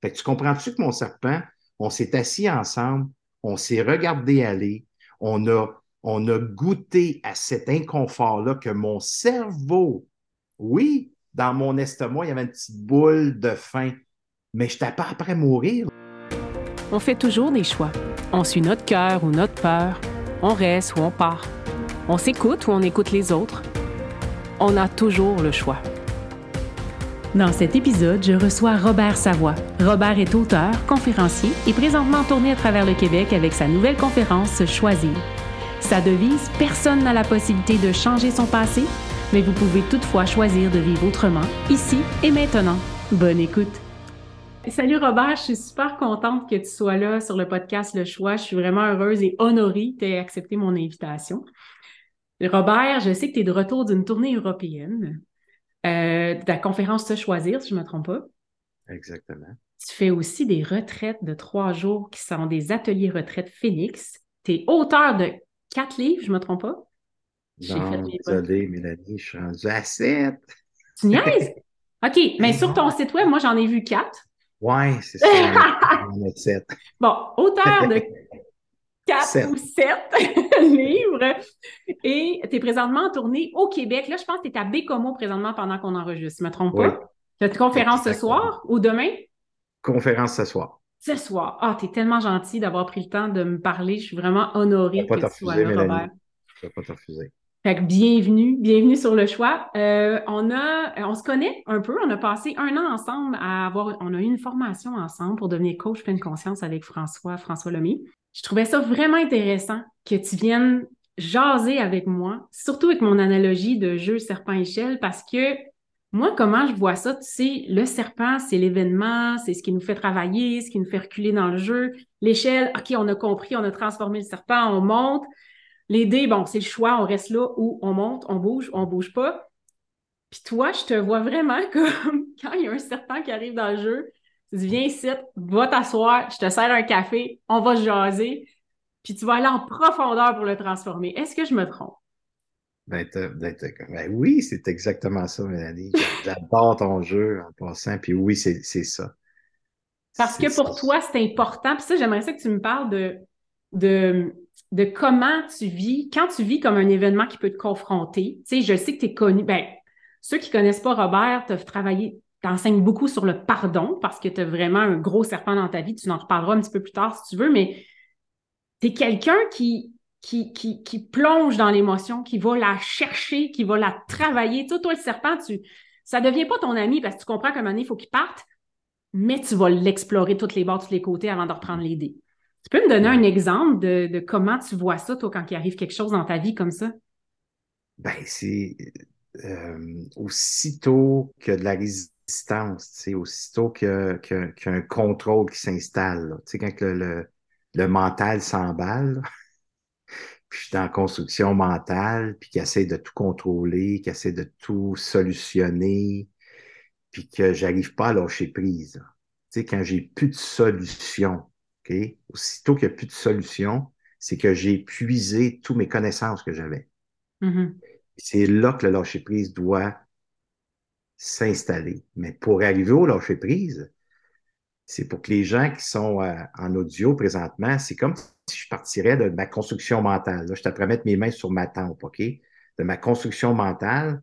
Fait que tu comprends-tu que mon serpent, on s'est assis ensemble, on s'est regardé aller, on a, on a goûté à cet inconfort-là que mon cerveau, oui, dans mon estomac, il y avait une petite boule de faim, mais je n'étais pas après mourir. On fait toujours des choix. On suit notre cœur ou notre peur. On reste ou on part. On s'écoute ou on écoute les autres. On a toujours le choix. Dans cet épisode, je reçois Robert Savoie. Robert est auteur, conférencier et présentement en tournée à travers le Québec avec sa nouvelle conférence Choisir. Sa devise Personne n'a la possibilité de changer son passé, mais vous pouvez toutefois choisir de vivre autrement, ici et maintenant. Bonne écoute. Salut Robert, je suis super contente que tu sois là sur le podcast Le Choix. Je suis vraiment heureuse et honorée que tu aies accepté mon invitation. Robert, je sais que tu es de retour d'une tournée européenne euh, de la conférence Se choisir, si je ne me trompe pas. Exactement. Tu fais aussi des retraites de trois jours qui sont des ateliers retraites Phoenix. Tu es auteur de quatre livres, je ne me trompe pas? Non, désolé, Mélanie, je suis rendu à sept. Tu niaises? OK, mais sur ton site web, moi, j'en ai vu quatre. Oui, c'est ça. On a sept. Bon, auteur de quatre ou sept livres. Et tu es présentement en tournée au Québec. Là, je pense que tu es à Bécomo présentement pendant qu'on enregistre. Je ne me trompe pas? Tu as une conférence ce soir ou demain? Conférence ce soir. Ce soir. Ah, tu es tellement gentil d'avoir pris le temps de me parler. Je suis vraiment honorée que tu sois là, Robert. Je ne vais pas te refuser. Fait que bienvenue, bienvenue sur le choix. Euh, on a, on se connaît un peu. On a passé un an ensemble à avoir, on a eu une formation ensemble pour devenir coach pleine conscience avec François, François Lemay. Je trouvais ça vraiment intéressant que tu viennes jaser avec moi, surtout avec mon analogie de jeu serpent-échelle, parce que moi, comment je vois ça, tu sais, le serpent, c'est l'événement, c'est ce qui nous fait travailler, ce qui nous fait reculer dans le jeu. L'échelle, OK, on a compris, on a transformé le serpent, on monte. Les dés, bon, c'est le choix, on reste là ou on monte, on bouge, on bouge pas. Puis toi, je te vois vraiment comme quand il y a un serpent qui arrive dans le jeu, tu dis, viens ici, va t'asseoir, je te sers un café, on va jaser, puis tu vas aller en profondeur pour le transformer. Est-ce que je me trompe? Ben, ben, ben oui, c'est exactement ça, Mélanie. J'adore ton jeu en passant, puis oui, c'est ça. Parce que pour toi, c'est important. Puis ça, j'aimerais ça que tu me parles de, de, de comment tu vis, quand tu vis comme un événement qui peut te confronter. Tu sais, je sais que tu es connu. Ben, ceux qui connaissent pas Robert, tu travaillé beaucoup sur le pardon parce que tu as vraiment un gros serpent dans ta vie. Tu en reparleras un petit peu plus tard si tu veux, mais tu es quelqu'un qui, qui, qui, qui, plonge dans l'émotion, qui va la chercher, qui va la travailler. Toi, toi le serpent, tu, ça devient pas ton ami parce que tu comprends qu'à un moment donné, il faut qu'il parte, mais tu vas l'explorer toutes les bords, tous les côtés avant de reprendre les dés. Tu peux me donner un exemple de, de comment tu vois ça, toi, quand il arrive quelque chose dans ta vie comme ça? Ben, c'est euh, aussitôt que de la résistance aussitôt qu'il y, a un contrôle qui s'installe. Quand le, le, mental s'emballe, puis je suis dans la construction mentale, puis qui essaie de tout contrôler, qui essaie de tout solutionner, puis que j'arrive pas à lâcher prise. sais, quand j'ai plus de solution, Aussitôt qu'il n'y a plus de solution, c'est que j'ai épuisé toutes mes connaissances que j'avais. Mm-hmm. C'est là que le lâcher prise doit s'installer. Mais pour arriver au lâcher prise, c'est pour que les gens qui sont euh, en audio présentement, c'est comme si je partirais de ma construction mentale. Là, je t'apprends à mettre mes mains sur ma tempe, OK? De ma construction mentale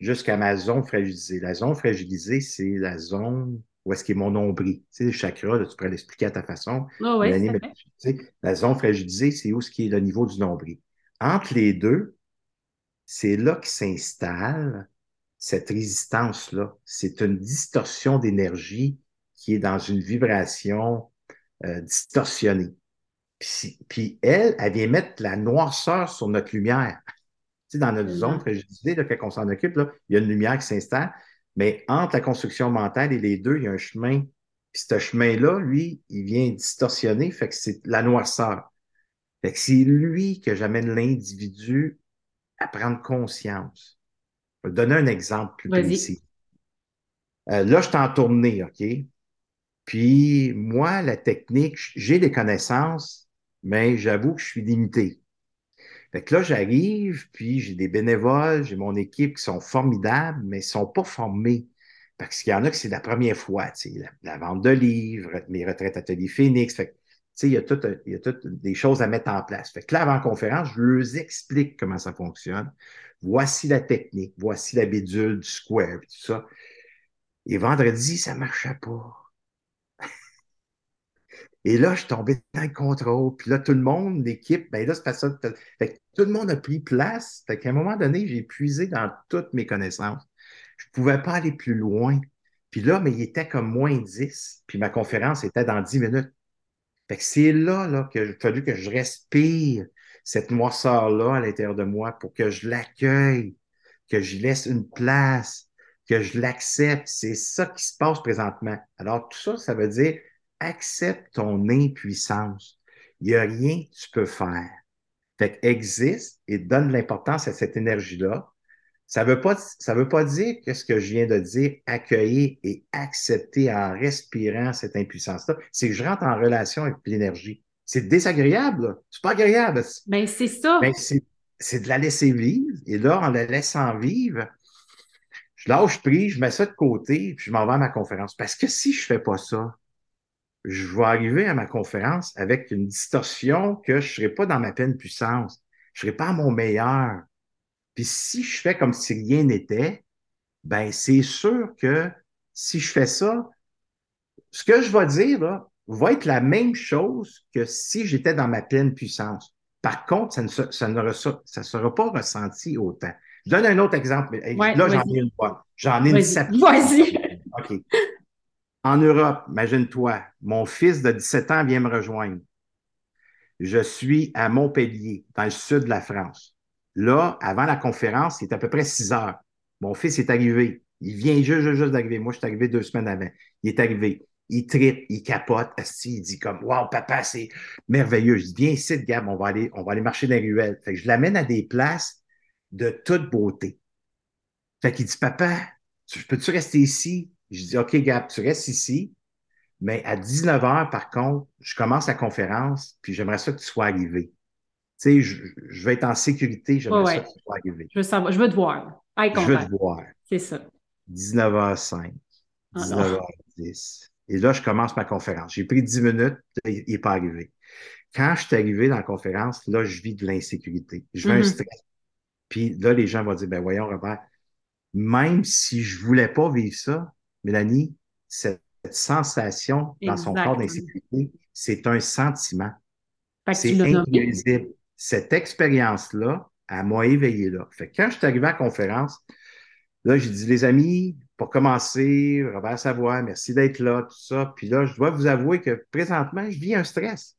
jusqu'à ma zone fragilisée. La zone fragilisée, c'est la zone où est-ce qu'il est mon nombril? Tu sais, le chakra, tu pourrais l'expliquer à ta façon. Oh oui, la zone fragilisée, c'est où ce qui est le niveau du nombril. Entre les deux, c'est là qu'il s'installe cette résistance-là. C'est une distorsion d'énergie qui est dans une vibration euh, distorsionnée. Puis, elle, elle vient mettre la noirceur sur notre lumière. Tu sais, dans notre zone fragilisée, là, quand on s'en occupe, là, il y a une lumière qui s'installe, mais entre la construction mentale et les deux, il y a un chemin. Puis ce chemin-là, lui, il vient distorsionner, fait que c'est la noirceur. Fait que c'est lui que j'amène l'individu à prendre conscience. Je vais donner un exemple plus précis. Euh, là, je suis en tournée, OK? Puis, moi, la technique, j'ai des connaissances, mais j'avoue que je suis limité. Fait que là, j'arrive, puis j'ai des bénévoles, j'ai mon équipe qui sont formidables, mais ils ne sont pas formés. Parce qu'il y en a que c'est la première fois, la, la vente de livres, mes retraites Atelier Phoenix. Fait il y a toutes il des choses à mettre en place. Fait que là, avant conférence, je leur explique comment ça fonctionne. Voici la technique, voici la bidule du square, tout ça. Et vendredi, ça ne marchait pas. Et là, je tombais dans le contrôle. Puis là, tout le monde, l'équipe, ben là, c'est pas ça. Tout le monde a pris place. Fait qu'à un moment donné, j'ai puisé dans toutes mes connaissances. Je ne pouvais pas aller plus loin. Puis là, mais il était comme moins 10. Puis ma conférence était dans 10 minutes. Fait c'est là, là qu'il a fallu que je respire cette noirceur-là à l'intérieur de moi pour que je l'accueille, que je laisse une place, que je l'accepte. C'est ça qui se passe présentement. Alors, tout ça, ça veut dire accepte ton impuissance. Il n'y a rien que tu peux faire. Fait existe et donne l'importance à cette énergie-là. Ça ne veut, pas, ça veut pas dire que ce que je viens de dire, accueillir et accepter en respirant cette impuissance-là, c'est que je rentre en relation avec l'énergie. C'est désagréable, c'est pas agréable. Ben, c'est ça. Ben, c'est de la laisser vivre. Et là, en la laissant vivre, je lâche prise, je mets ça de côté, puis je m'en vais à ma conférence. Parce que si je fais pas ça, je vais arriver à ma conférence avec une distorsion que je ne serai pas dans ma pleine puissance. Je ne serai pas à mon meilleur. Puis si je fais comme si rien n'était, ben c'est sûr que si je fais ça, ce que je vais dire là, va être la même chose que si j'étais dans ma pleine puissance. Par contre, ça ne, ça ne ça sera pas ressenti autant. Je donne un autre exemple. là, j'en ai une bonne. J'en ai une Vas-y. OK. En Europe, imagine-toi, mon fils de 17 ans vient me rejoindre. Je suis à Montpellier, dans le sud de la France. Là, avant la conférence, c'est à peu près 6 heures. Mon fils est arrivé. Il vient juste, juste, d'arriver. Moi, je suis arrivé deux semaines avant. Il est arrivé. Il tripe, il capote. il dit comme Wow, papa, c'est merveilleux. Je dis Viens ici, Gab, on va aller, marcher dans les ruelles. Fait je l'amène à des places de toute beauté. Fait qu'il dit Papa, peux-tu rester ici? Je dis, OK, Gab, tu restes ici, mais à 19 h, par contre, je commence la conférence, puis j'aimerais ça que tu sois arrivé. Tu sais, je, vais être en sécurité, j'aimerais ça que tu sois arrivé. Je veux, savoir, je veux te voir. je veux te voir. C'est ça. 19h05, 19h10. Et là, je commence ma conférence. J'ai pris 10 minutes, il n'est pas arrivé. Quand je suis arrivé dans la conférence, là, je vis de l'insécurité. Je veux un mm-hmm. stress. Puis là, les gens vont dire, ben voyons, Robert, même si je voulais pas vivre ça, Mélanie, cette, sensation dans son corps d'insécurité, c'est un sentiment. C'est invisible. Cette expérience-là, elle m'a éveillé là. Fait quand je suis arrivé à la conférence, là, j'ai dit, les amis, pour commencer, Robert Savoie, merci d'être là, tout ça. Puis là, je dois vous avouer que présentement, je vis un stress.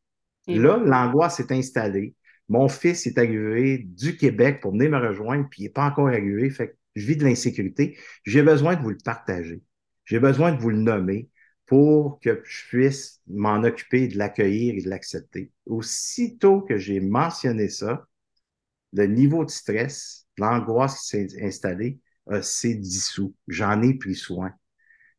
là, l'angoisse s'est installée. Mon fils est arrivé du Québec pour venir me rejoindre, puis il n'est pas encore arrivé. Fait que je vis de l'insécurité. J'ai besoin de vous le partager. J'ai besoin de vous le nommer pour que je puisse m'en occuper, de l'accueillir et de l'accepter. Aussitôt que j'ai mentionné ça, le niveau de stress, l'angoisse qui s'est installée, s'est dissous. J'en ai pris soin.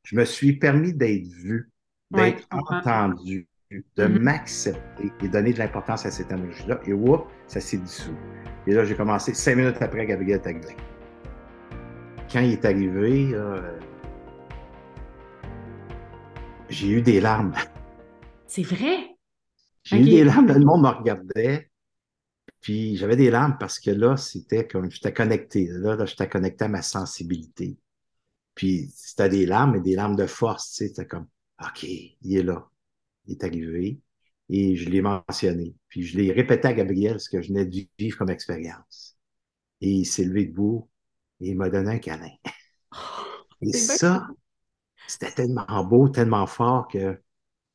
Je me suis permis d'être vu, d'être entendu, de mm-hmm. m'accepter et donner de l'importance à cette énergie-là. Et whoop, ça s'est dissous. Et là, j'ai commencé cinq minutes après Gabriel Taglin. Quand il est arrivé, j'ai eu des larmes. C'est vrai? J'ai eu des larmes, le monde me regardait. Puis j'avais des larmes parce que là, c'était comme j'étais connecté. Là, là j'étais connecté à ma sensibilité. Puis c'était des larmes, mais des larmes de force. Tu sais, c'était comme OK, il est là. Il est arrivé. Et je l'ai mentionné. Puis je l'ai répété à Gabriel ce que je venais de vivre comme expérience. Et il s'est levé debout et il m'a donné un câlin. et ça, c'était tellement beau, tellement fort que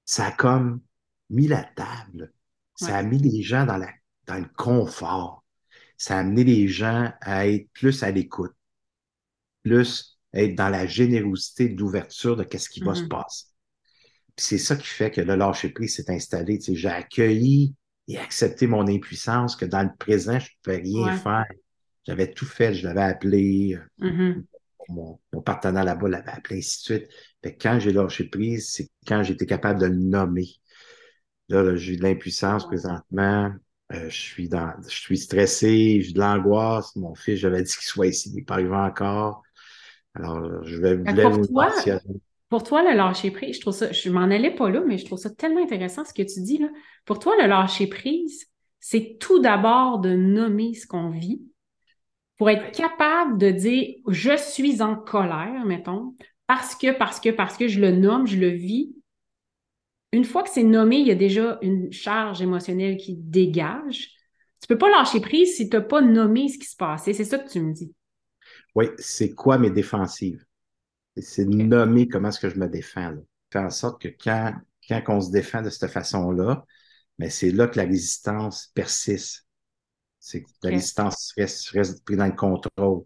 ça a comme mis la table. Ça a mis les gens dans, la, dans le confort. Ça a amené les gens à être plus à l'écoute, plus être dans la générosité d'ouverture de qu'est-ce qui va se mm-hmm. passer. c'est ça qui fait que le lâcher-prise s'est installé. j'ai accueilli et accepté mon impuissance, que dans le présent, je ne pouvais rien faire. J'avais tout fait, je l'avais appelé. Euh, mm-hmm mon, partenaire là-bas l'avait appelé, ainsi de suite. Fait quand j'ai lâché prise, c'est quand j'étais capable de le nommer. Là, j'ai de l'impuissance présentement. Euh, je suis dans, je suis stressé, j'ai de l'angoisse. Mon fils, j'avais dit qu'il soit ici, il n'est pas arrivé encore. Alors, je vais vous pour pour toi, le lâcher prise, je trouve ça, je m'en allais pas là, mais je trouve ça tellement intéressant ce que tu dis là. Pour toi, le lâcher prise, c'est tout d'abord de nommer ce qu'on vit pour être capable de dire je suis en colère, mettons, parce que, parce que, parce que je le nomme, je le vis. Une fois que c'est nommé, il y a déjà une charge émotionnelle qui dégage. Tu peux pas lâcher prise si tu n'as pas nommé ce qui se passait. C'est ça que tu me dis. Oui, c'est quoi mes défensives? C'est nommer comment est-ce que je me défends. Faire en sorte que quand, quand on se défend de cette façon-là, mais c'est là que la résistance persiste. C'est que la résistance reste, reste pris dans le contrôle.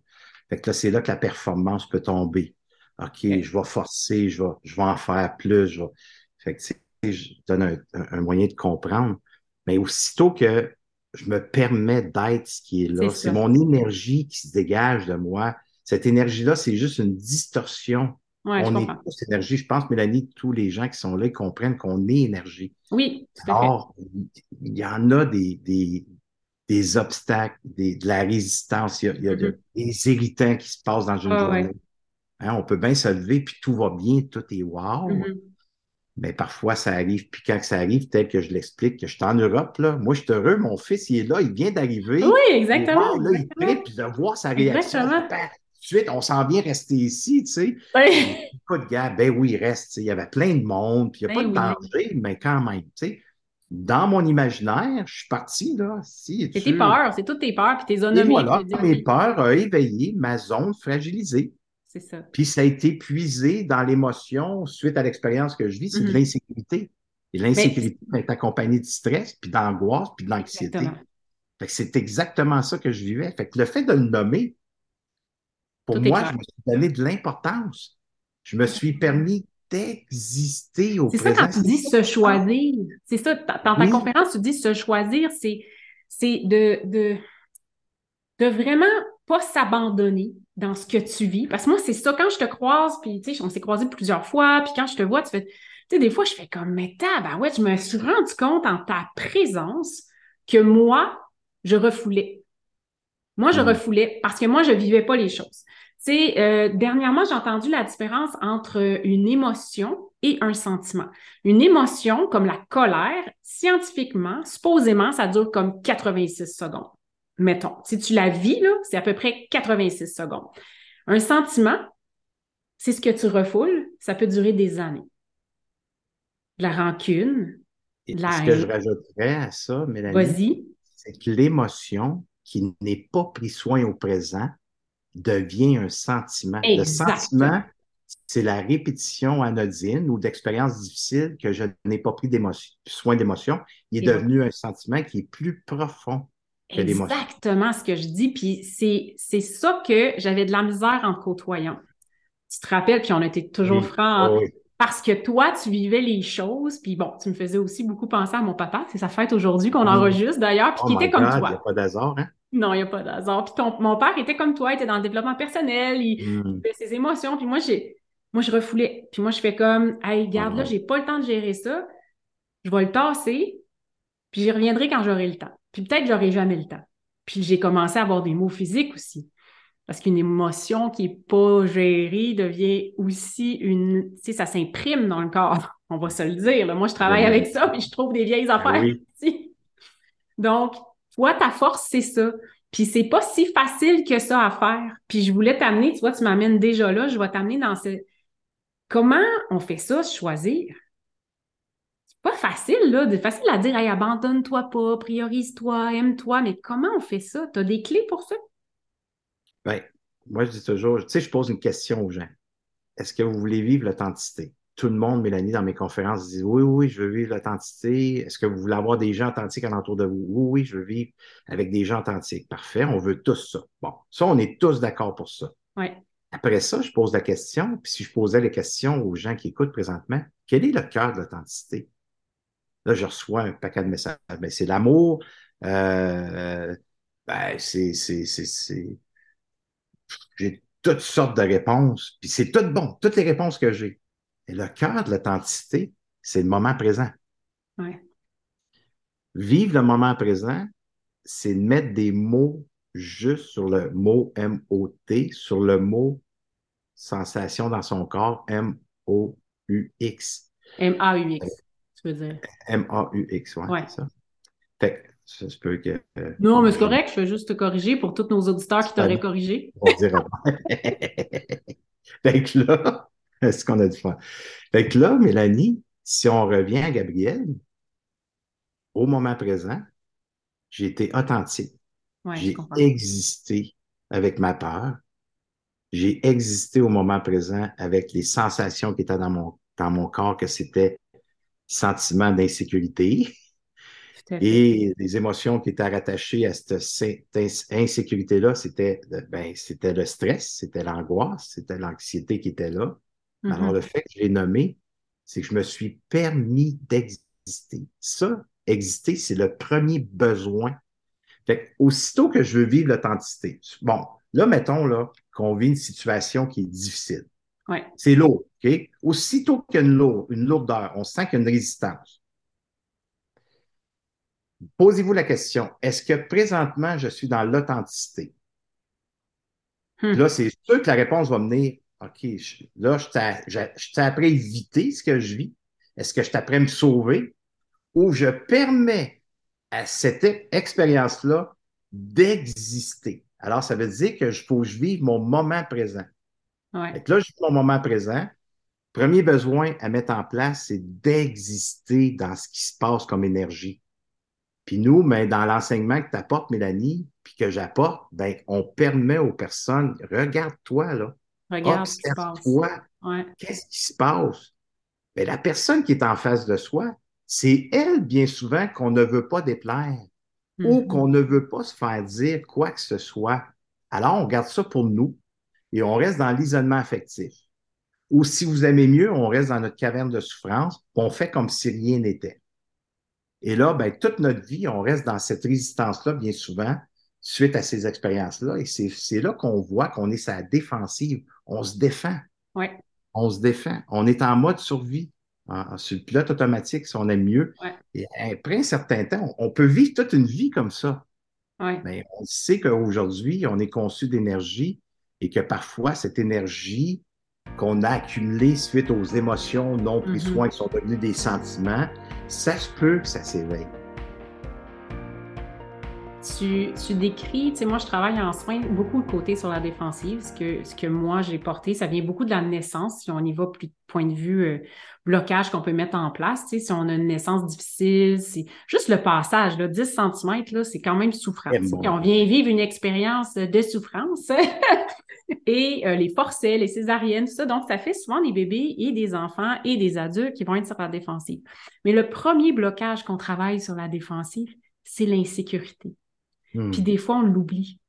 Fait que là, c'est là que la performance peut tomber. OK, je vais forcer, je vais, je vais en faire plus. Je vais... Fait que, je donne un, moyen de comprendre. Mais aussitôt que je me permets d'être ce qui est là, c'est mon énergie qui se dégage de moi cette énergie-là, c'est juste une distorsion. on est tous énergie. Je pense, Mélanie, tous les gens qui sont là comprennent qu'on est énergie. Oui, tout à il y en a des, des, obstacles, de la résistance, il y a, mm-hmm. des irritants qui se passent dans une journée. Hein, on peut bien se lever, puis tout va bien, tout est wow. Mm-hmm. Mais parfois, ça arrive. Puis quand ça arrive, tel que je l'explique, que je suis en Europe, là, moi, je suis heureux, mon fils, il est là, il vient d'arriver. Oui, exactement. là, il est puis de voir sa réaction. Exactement suite, on s'en vient rester ici, tu sais. Pas de gars, ben oui, il reste. Il y avait plein de monde, puis il n'y a pas ben de danger, mais quand même, tu sais. Dans mon imaginaire, je suis parti, là. Si, c'est tes peurs, c'est toutes tes peurs, puis tes zones voilà, mes peurs ont éveillé ma zone fragilisée. C'est ça. Puis ça a été puisé dans l'émotion suite à l'expérience que je vis, c'est de mm-hmm. l'insécurité. Et l'insécurité est accompagnée de stress, puis d'angoisse, puis d'anxiété. c'est exactement ça que je vivais. Fait que le fait de le nommer, pour moi, je me suis donné de l'importance. Je me suis permis d'exister au présent. C'est ça quand tu dis se choisir. C'est ça, dans ta conférence, tu dis se choisir, c'est, de, de, de vraiment pas s'abandonner dans ce que tu vis. Parce que moi, c'est ça, quand je te croise, puis tu sais, on s'est croisés plusieurs fois, puis quand je te vois, tu fais, tu sais, des fois, je fais comme, mais ouais, je me suis rendu compte en ta présence que moi, je refoulais. Moi, je mm. refoulais parce que moi, je vivais pas les choses. C'est euh, dernièrement, j'ai entendu la différence entre une émotion et un sentiment. Une émotion, comme la colère, scientifiquement, supposément, ça dure comme 86 secondes. Mettons, si tu la vis, c'est à peu près 86 secondes. Un sentiment, c'est ce que tu refoules, ça peut durer des années. la rancune, la Ce que je rajouterais à ça, Mélanie, c'est que l'émotion qui n'est pas pris soin au présent devient un sentiment. Le sentiment, c'est la répétition anodine ou d'expériences difficiles que je n'ai pas pris soin d'émotion. Il est devenu un sentiment qui est plus profond que l'émotion. Exactement ce que je dis. Puis c'est ça que j'avais de la misère en côtoyant. Tu te rappelles, puis on était toujours francs. Hein? Parce que toi, tu vivais les choses, puis bon, tu me faisais aussi beaucoup penser à mon papa. C'est sa fête aujourd'hui qu'on enregistre d'ailleurs, puis qui oh était comme toi. Il n'y a pas d'hasard, hein? Non, il n'y a pas d'hasard. Puis mon père était comme toi, il était dans le développement personnel, il, hmm. fait ses émotions. Puis moi, j'ai, moi, je refoulais. Puis moi, je fais comme, hey, garde là, j'ai pas le temps de gérer ça. Je vais le tasser, puis j'y reviendrai quand j'aurai le temps. Puis peut-être que j'aurai jamais le temps. Puis j'ai commencé à avoir des mots physiques aussi. Parce qu'une émotion qui n'est pas gérée devient aussi une. Tu sais, ça s'imprime dans le corps. On va se le dire. Moi, je travaille avec ça, puis je trouve des vieilles affaires. Oui. Donc, toi, ta force, c'est ça. Puis c'est pas si facile que ça à faire. Puis je voulais t'amener, tu vois, tu m'amènes déjà là, je vais t'amener dans ce. Comment on fait ça, choisir? C'est pas facile, là. C'est facile à dire, abandonne-toi pas, priorise-toi, aime-toi, mais comment on fait ça? Tu as des clés pour ça? Bien, moi, je dis toujours, tu sais, je pose une question aux gens. Est-ce que vous voulez vivre l'authenticité? Tout le monde, Mélanie, dans mes conférences, dit oui, oui, je veux vivre l'authenticité. Est-ce que vous voulez avoir des gens authentiques alentour de vous? Oui, oui, je veux vivre avec des gens authentiques. Parfait, on veut tous ça. Bon, ça, on est tous d'accord pour ça. Après ça, je pose la question, puis si je posais la question aux gens qui écoutent présentement, quel est le cœur de l'authenticité? Là, je reçois un paquet de messages. Ben, c'est l'amour, euh, ben, c'est, c'est, c'est, j'ai toutes sortes de réponses, puis c'est tout bon, toutes les réponses que j'ai. Et le cœur de l'authenticité, c'est le moment présent. Vivre le moment présent, c'est de mettre des mots juste sur le mot M-O-T, sur le mot sensation dans son corps, M-O-U-X. M-A-U-X, tu veux dire. M-A-U-X, ouais, c'est ça. Fait que ça se peut que. euh, Non, mais c'est correct, je vais juste te corriger pour tous nos auditeurs qui t'auraient corrigé. On dirait Fait que là, c'est ce qu'on a dû faire. Fait que là, Mélanie, si on revient à Gabriel, au moment présent, j'ai été authentique. Ouais, J'ai existé avec ma peur. J'ai existé au moment présent avec les sensations qui étaient dans mon, dans mon corps, que c'était sentiment d'insécurité et les émotions qui étaient rattachées à cette, cette ins- insécurité-là, c'était ben, c'était le stress, c'était l'angoisse, c'était l'anxiété qui était là. Alors, le fait que je l'ai nommé, c'est que je me suis permis d'exister. Ça, exister, c'est le premier besoin. Fait que, aussitôt que je veux vivre l'authenticité, bon, là, mettons là, qu'on vit une situation qui est difficile. Ouais. C'est lourd, OK? Aussitôt qu'il y a une, lourde, une lourdeur, on sent qu'il y a une résistance. Posez-vous la question, est-ce que présentement, je suis dans l'authenticité? Hmm. Là, c'est sûr que la réponse va venir, OK, je- là, je appris à éviter ce que je vis. Est-ce que je t'apprends à me sauver? Ou je permets à cette expérience-là d'exister? Alors, ça veut dire que je faut que je vive mon moment présent. Ouais. Là, je vis mon moment présent. Premier besoin à mettre en place, c'est d'exister dans ce qui se passe comme énergie. Puis nous, dans l'enseignement que tu apportes, Mélanie, puis que j'apporte, ben, on permet aux personnes, regarde-toi, là, Regarde ce qui se passe. Ouais. qu'est-ce qui se passe? La personne qui est en face de soi, c'est elle, bien souvent, qu'on ne veut pas déplaire ou Mhm. qu'on ne veut pas se faire dire quoi que ce soit. Alors, on garde ça pour nous et on reste dans l'isolement affectif. Ou si vous aimez mieux, on reste dans notre caverne de souffrance, on fait comme si rien n'était. Et là, ben, toute notre vie, on reste dans cette résistance-là bien souvent suite à ces expériences-là. Et c'est là qu'on voit qu'on est sa défensive. On se défend. Ouais. On se défend. On est en mode survie. En- sur le pilote automatique, si on aime mieux. Ouais. Et après un certain temps, on, on peut vivre toute une vie comme ça. Ouais. Mais on sait qu'aujourd'hui, on est conçu d'énergie et que parfois, cette énergie qu'on a accumulée suite aux émotions non Mhm. soin qui sont devenues des sentiments, ça se peut que ça s'éveille. Tu, tu décris, tu sais, moi, je travaille en soins beaucoup le côté sur la défensive. Ce que, ce que moi, j'ai porté, ça vient beaucoup de la naissance. Si on y va plus de point de vue euh, blocage qu'on peut mettre en place, tu sais, si on a une naissance difficile, c'est juste le passage, là, 10 cm, là, c'est quand même souffrant. Bon. puis on vient vivre une expérience de souffrance. et euh, les forceps, les césariennes, tout ça. Donc, ça fait souvent des bébés et des enfants et des adultes qui vont être sur la défensive. Mais le premier blocage qu'on travaille sur la défensive, c'est l'insécurité. Hmm. Puis des fois, on l'oublie.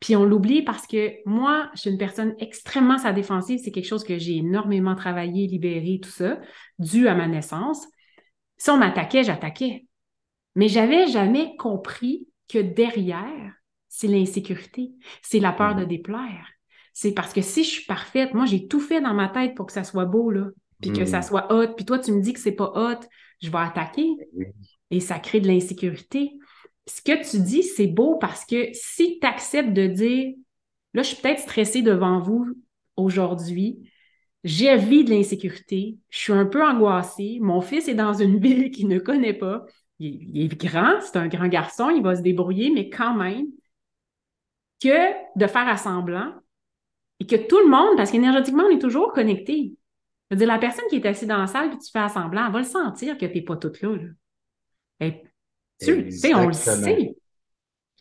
Puis on l'oublie parce que moi, je suis une personne extrêmement sa défensive. C'est quelque chose que j'ai énormément travaillé, libéré, tout ça, dû à ma naissance. Si on m'attaquait, j'attaquais. Mais j'avais jamais compris que derrière, c'est l'insécurité, c'est la peur de déplaire. C'est parce que si je suis parfaite, moi, j'ai tout fait dans ma tête pour que ça soit beau, là, puis que ça soit hot. Puis toi, tu me dis que c'est pas hot, je vais attaquer. Oui. Et ça crée de l'insécurité. Ce que tu dis, c'est beau parce que si tu acceptes de dire, là, je suis peut-être stressée devant vous aujourd'hui, j'ai vie de l'insécurité, je suis un peu angoissée, mon fils est dans une ville qu'il ne connaît pas, il est, grand, c'est un grand garçon, il va se débrouiller, mais quand même, que de faire assemblant et que tout le monde, parce qu'énergétiquement, on est toujours connecté. Je veux dire, la personne qui est assise dans la salle puis tu fais assemblant, elle va le sentir que tu n'es pas toute là. là. Et tu sais, on le sait.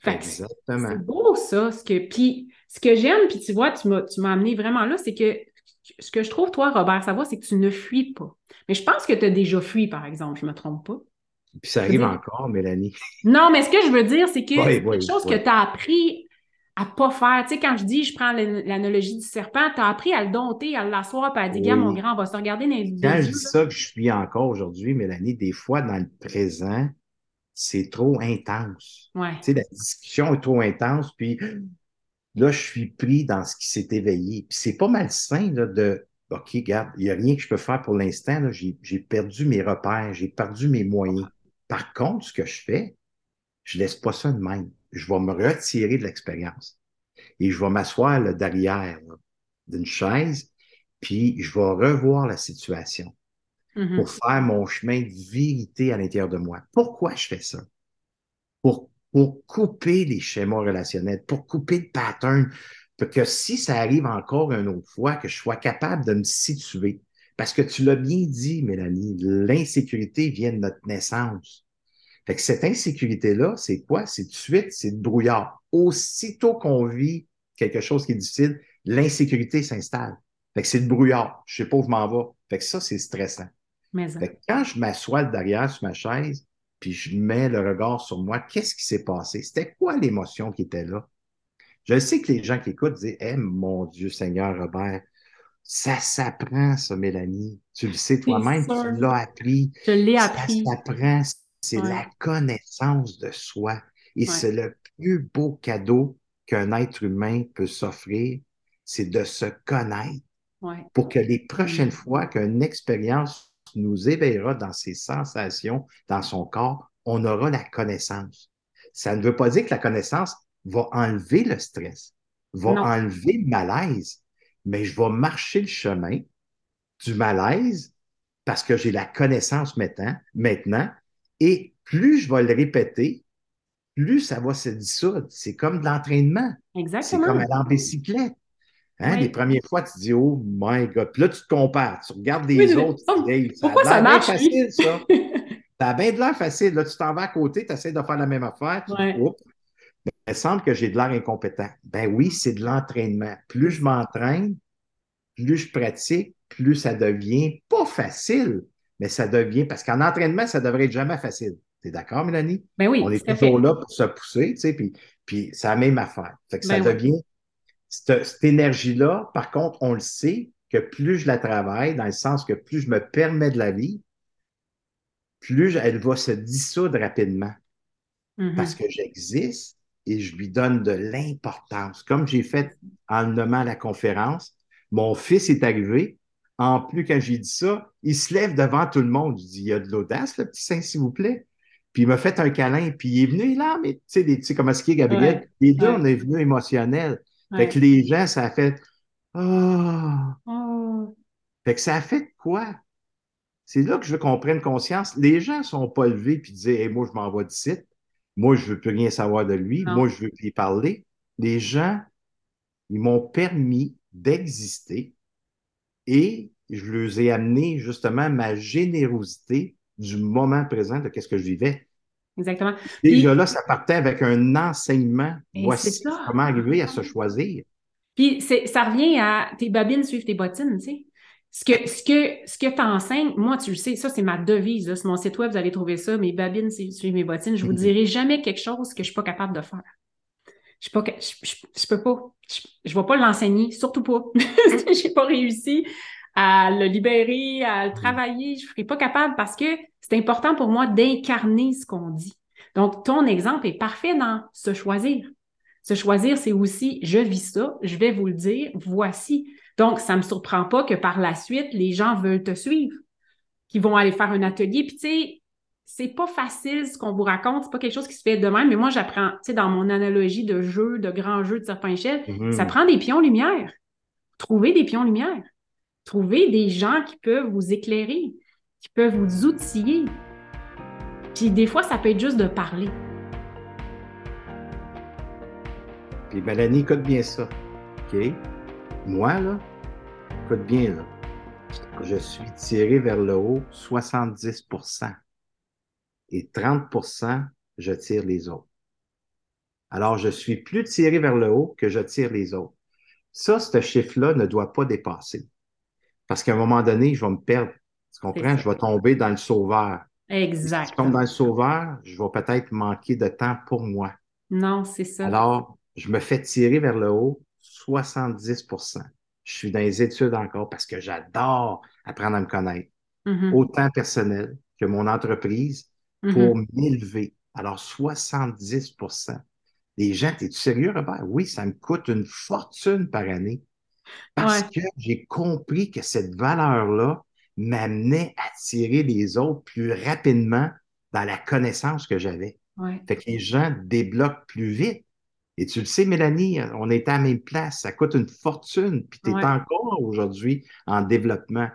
Fait Exactement. c'est beau ça. Ce que, puis ce que j'aime, puis tu vois, tu m'as, tu m'as amené vraiment là, c'est que ce que je trouve, toi, Robert Savoie, c'est que tu ne fuis pas. Mais je pense que tu as déjà fui, par exemple, je me trompe pas. Puis ça arrive dire- encore, Mélanie. Non, mais ce que je veux dire, c'est que Oui, c'est oui, quelque chose oui. que tu as appris à pas faire. Tu sais, quand je dis, je prends l'an- l'analogie du serpent, tu as appris à le dompter, à l'asseoir, puis à dire, gars, mon grand, on va se regarder dans les. Quand je dis ça que je suis encore aujourd'hui, Mélanie, des fois, dans le présent, c'est trop intense. Ouais. Tu sais, la discussion est trop intense, puis là, je suis pris dans ce qui s'est éveillé. Puis c'est pas malsain là, de OK, regarde, il n'y a rien que je peux faire pour l'instant. là. J'ai j'ai perdu mes repères, j'ai perdu mes moyens. Par contre, ce que je fais, je laisse pas ça de même. Je vais me retirer de l'expérience et je vais m'asseoir là, derrière là, d'une chaise puis je vais revoir la situation Mhm. pour faire mon chemin de vérité à l'intérieur de moi. Pourquoi je fais ça? Pour, pour couper les schémas relationnels, pour couper le pattern, pour que si ça arrive encore une autre fois, que je sois capable de me situer. Parce que tu l'as bien dit, Mélanie, l'insécurité vient de notre naissance. Fait que cette insécurité-là, c'est quoi? C'est de suite, c'est le brouillard. Aussitôt qu'on vit quelque chose qui est difficile, l'insécurité s'installe. Fait que c'est le brouillard. Je sais pas où je m'en vais. Fait que ça, c'est stressant. Mais ça. Quand je m'assois derrière sur ma chaise, puis je mets le regard sur moi, qu'est-ce qui s'est passé? C'était quoi l'émotion qui était là? Je sais que les gens qui écoutent disent Eh mon Dieu Seigneur Robert, ça s'apprend, ça, Mélanie. Tu le sais toi-même, tu l'as appris. Je l'ai Ça appris. s'apprend, c'est Ouais. la connaissance de soi. Et Ouais. c'est le plus beau cadeau qu'un être humain peut s'offrir, c'est de se connaître Ouais. pour que les prochaines Mm. fois qu'une expérience nous éveillera dans ses sensations, dans son corps, on aura la connaissance. Ça ne veut pas dire que la connaissance va enlever le stress, va Non. enlever le malaise, mais je vais marcher le chemin du malaise parce que j'ai la connaissance maintenant, maintenant, et plus je vais le répéter, plus ça va se dissoudre. C'est comme de l'entraînement. C'est Exactement. comme aller en bicyclette. Hein, Oui. Les premières fois, tu dis, oh my God. Puis là, tu te compares. Tu regardes les Oui, autres. Tu dis, Hey, pourquoi a ça marche, facile, ça? Ça a bien de l'air facile. Là, tu t'en vas à côté, tu essaies de faire la même affaire. Tu dis, Oups. Il me semble que j'ai de l'air incompétent. Ben oui, c'est de l'entraînement. Plus je m'entraîne, plus je pratique, plus ça devient pas facile, mais ça devient, parce qu'en entraînement, ça devrait être jamais facile. T'es d'accord, Mélanie? Ben oui, On est fait. toujours là pour se pousser, tu sais, puis, puis c'est la même affaire. Fait que ça Ben devient, cette, cette énergie-là, par contre, on le sait que plus je la travaille, dans le sens que plus je me permets de la vivre, plus elle va se dissoudre rapidement Mhm. parce que j'existe et je lui donne de l'importance. Comme j'ai fait en le nommant la conférence, mon fils est arrivé. En plus, quand j'ai dit ça, il se lève devant tout le monde. Je dis, il y a de l'audace, le petit saint, s'il vous plaît. Puis il m'a fait un câlin, puis il est venu là, mais tu sais, tu sais comment est-ce qu'il est, Gabriel? Ouais, Les deux, ouais. on est venu émotionnel. Fait que les gens, ça a fait Ah! Oh. Fait que ça a fait quoi? C'est là que je veux qu'on prenne conscience. Les gens ne sont pas levés disaient hey, moi, je m'en vais d'ici. Moi, je ne veux plus rien savoir de lui. Non. Moi, je veux plus y parler. Les gens, ils m'ont permis d'exister et je leur ai amené justement ma générosité du moment présent de qu'est-ce que je vivais. Exactement. Déjà là, ça partait avec un enseignement. Voici comment arriver à se choisir. Puis c'est- ça revient à tes babines suivent tes bottines, tu sais. Ce que, ce que, ce que t'enseignes, moi, tu le sais, ça, c'est ma devise. Là. Sur mon site web, vous allez trouver ça. Mes babines su- suivent mes bottines. Je vous Mhm. dirai jamais quelque chose que je suis pas capable de faire. Je, suis pas, ca- je, je, je peux pas. Je, je vais pas l'enseigner, surtout pas. J'ai pas réussi à le libérer, à le travailler. Je serai pas capable parce que c'est important pour moi d'incarner ce qu'on dit. Donc, ton exemple est parfait dans se choisir. Se choisir, c'est aussi je vis ça, je vais vous le dire, voici. Donc, ça ne me surprend pas que par la suite, les gens veulent te suivre, qu'ils vont aller faire un atelier. Puis, tu sais, c'est pas facile ce qu'on vous raconte, c'est pas quelque chose qui se fait de même, mais moi, j'apprends, tu sais, dans mon analogie de jeu, de grand jeu de serpent échelle, ça prend des pions lumière. Trouvez des pions lumière. Trouvez des gens qui peuvent vous éclairer, qui peuvent vous outiller. Puis des fois, ça peut être juste de parler. Puis Mélanie, écoute bien ça. OK? Moi, là, écoute bien, là. Je suis tiré vers le haut 70% et 30% je tire les autres. Alors, je suis plus tiré vers le haut que je tire les autres. Ça, ce chiffre-là ne doit pas dépasser. Parce qu'à un moment donné, je vais me perdre. Tu comprends? Je vais tomber dans le sauveur. Si Exact. je tombe dans le sauveur, je vais peut-être manquer de temps pour moi. Non, c'est ça. Alors, je me fais tirer vers le haut 70% Je suis dans les études encore parce que j'adore apprendre à me connaître, Mhm, autant personnel que mon entreprise, mhm. pour m'élever. Alors, 70% Les gens, es-tu sérieux, Robert? Oui, ça me coûte une fortune par année parce Ouais. que j'ai compris que cette valeur-là m'amenait à tirer les autres plus rapidement dans la connaissance que j'avais. Ouais. Fait que les gens débloquent plus vite Et tu le sais, Mélanie, on était à la même place, ça coûte une fortune, puis tu es Ouais. encore aujourd'hui en développement.